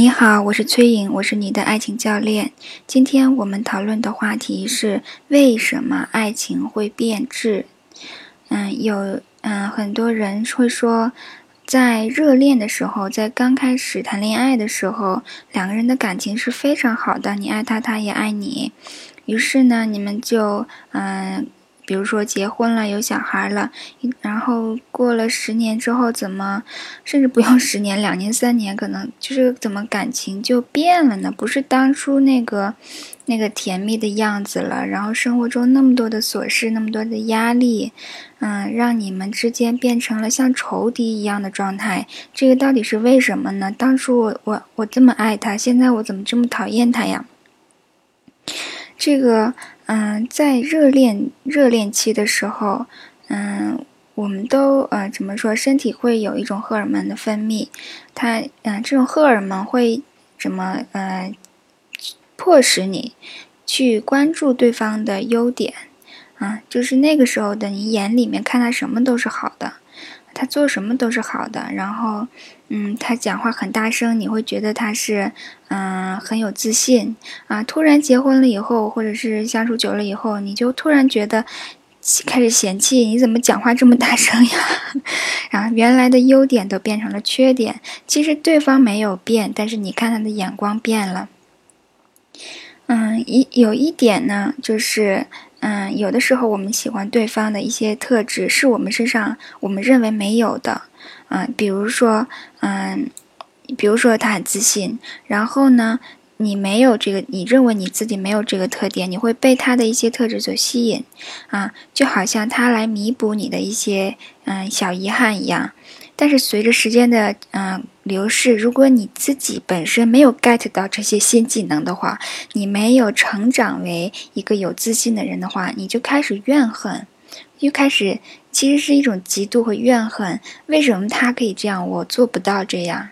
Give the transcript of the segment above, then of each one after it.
你好，我是崔颖，我是你的爱情教练。今天我们讨论的话题是为什么爱情会变质。嗯，有嗯很多人会说，在热恋的时候，在刚开始谈恋爱的时候，两个人的感情是非常好的，你爱他，他也爱你。于是呢，你们就嗯。比如说结婚了，有小孩了，然后过了十年之后，怎么甚至不用十年，两年、三年，可能就是怎么感情就变了呢？不是当初那个那个甜蜜的样子了。然后生活中那么多的琐事，那么多的压力，嗯，让你们之间变成了像仇敌一样的状态。这个到底是为什么呢？当初我我我这么爱他，现在我怎么这么讨厌他呀？这个。嗯，在热恋热恋期的时候，嗯，我们都呃怎么说？身体会有一种荷尔蒙的分泌，它嗯，这种荷尔蒙会怎么呃，迫使你去关注对方的优点啊？就是那个时候的你眼里面看他什么都是好的。他做什么都是好的，然后，嗯，他讲话很大声，你会觉得他是，嗯，很有自信啊。突然结婚了以后，或者是相处久了以后，你就突然觉得开始嫌弃，你怎么讲话这么大声呀？然后原来的优点都变成了缺点。其实对方没有变，但是你看他的眼光变了。嗯，一有一点呢，就是。嗯，有的时候我们喜欢对方的一些特质，是我们身上我们认为没有的。嗯，比如说，嗯，比如说他很自信，然后呢，你没有这个，你认为你自己没有这个特点，你会被他的一些特质所吸引，啊，就好像他来弥补你的一些嗯小遗憾一样。但是随着时间的嗯流逝，如果你自己本身没有 get 到这些新技能的话，你没有成长为一个有自信的人的话，你就开始怨恨，又开始其实是一种嫉妒和怨恨。为什么他可以这样，我做不到这样？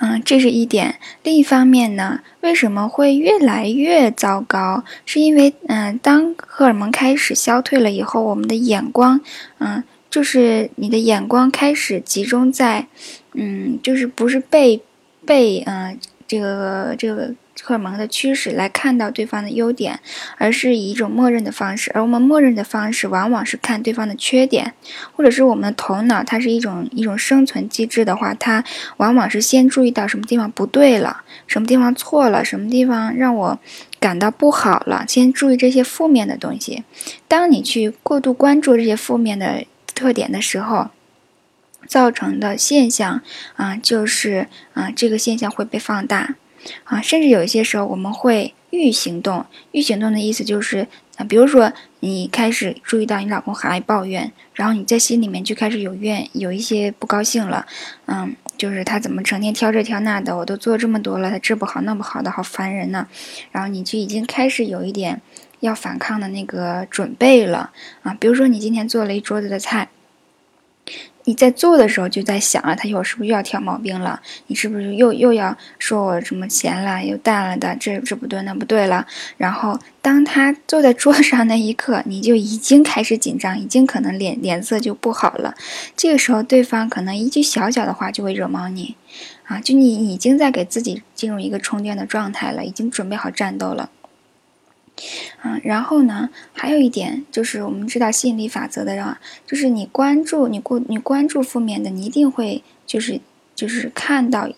嗯，这是一点。另一方面呢，为什么会越来越糟糕？是因为嗯，当荷尔蒙开始消退了以后，我们的眼光嗯。就是你的眼光开始集中在，嗯，就是不是被被嗯这个这个荷尔蒙的驱使来看到对方的优点，而是以一种默认的方式，而我们默认的方式往往是看对方的缺点，或者是我们的头脑它是一种一种生存机制的话，它往往是先注意到什么地方不对了，什么地方错了，什么地方让我感到不好了，先注意这些负面的东西。当你去过度关注这些负面的。特点的时候，造成的现象啊，就是啊，这个现象会被放大啊，甚至有一些时候我们会预行动。预行动的意思就是啊，比如说你开始注意到你老公很爱抱怨，然后你在心里面就开始有怨，有一些不高兴了。嗯，就是他怎么成天挑这挑那的，我都做这么多了，他这不好那不好的，好烦人呢。然后你就已经开始有一点。要反抗的那个准备了啊，比如说你今天做了一桌子的菜，你在做的时候就在想啊，他一会儿是不是又要挑毛病了？你是不是又又要说我什么咸了又淡了的？这这不对那不对了。然后当他坐在桌上那一刻，你就已经开始紧张，已经可能脸脸色就不好了。这个时候对方可能一句小小的话就会惹毛你，啊，就你已经在给自己进入一个充电的状态了，已经准备好战斗了。嗯，然后呢，还有一点就是，我们知道吸引力法则的人，就是你关注你过你关注负面的，你一定会就是就是看到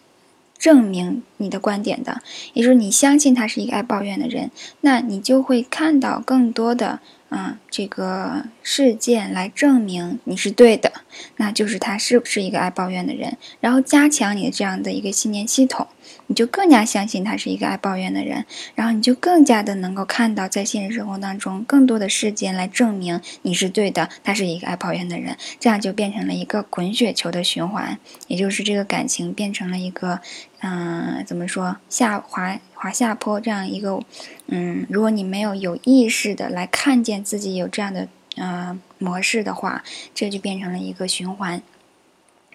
证明你的观点的，也就是你相信他是一个爱抱怨的人，那你就会看到更多的。啊，这个事件来证明你是对的，那就是他是不是一个爱抱怨的人，然后加强你的这样的一个信念系统，你就更加相信他是一个爱抱怨的人，然后你就更加的能够看到在现实生活当中更多的事件来证明你是对的，他是一个爱抱怨的人，这样就变成了一个滚雪球的循环，也就是这个感情变成了一个。嗯，怎么说下滑滑下坡这样一个，嗯，如果你没有有意识的来看见自己有这样的呃模式的话，这就变成了一个循环，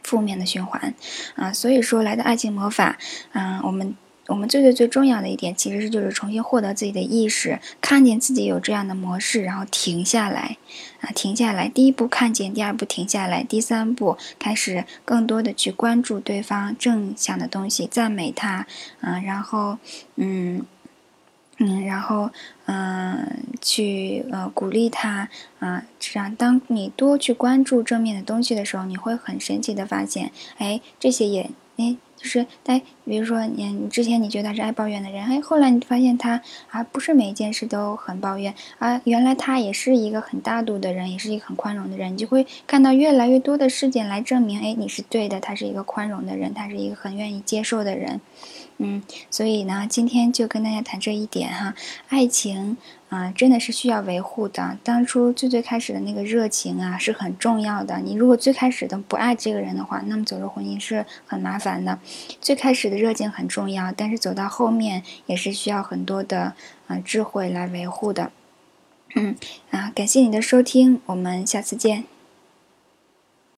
负面的循环啊。所以说来的爱情魔法，啊，我们我们最最最重要的一点，其实是就是重新获得自己的意识，看见自己有这样的模式，然后停下来，啊，停下来。第一步看见，第二步停下来，第三步开始更多的去关注对方正向的东西，赞美他，啊，然后，嗯。嗯，然后，嗯，去呃鼓励他，啊，这样当你多去关注正面的东西的时候，你会很神奇的发现，哎，这些也，哎，就是哎，比如说你，你之前你觉得他是爱抱怨的人，哎，后来你发现他啊，不是每一件事都很抱怨，啊，原来他也是一个很大度的人，也是一个很宽容的人，你就会看到越来越多的事件来证明，哎，你是对的，他是一个宽容的人，他是一个很愿意接受的人。嗯，所以呢，今天就跟大家谈这一点哈。爱情啊，真的是需要维护的。当初最最开始的那个热情啊，是很重要的。你如果最开始的不爱这个人的话，那么走入婚姻是很麻烦的。最开始的热情很重要，但是走到后面也是需要很多的啊智慧来维护的。嗯啊，感谢你的收听，我们下次见。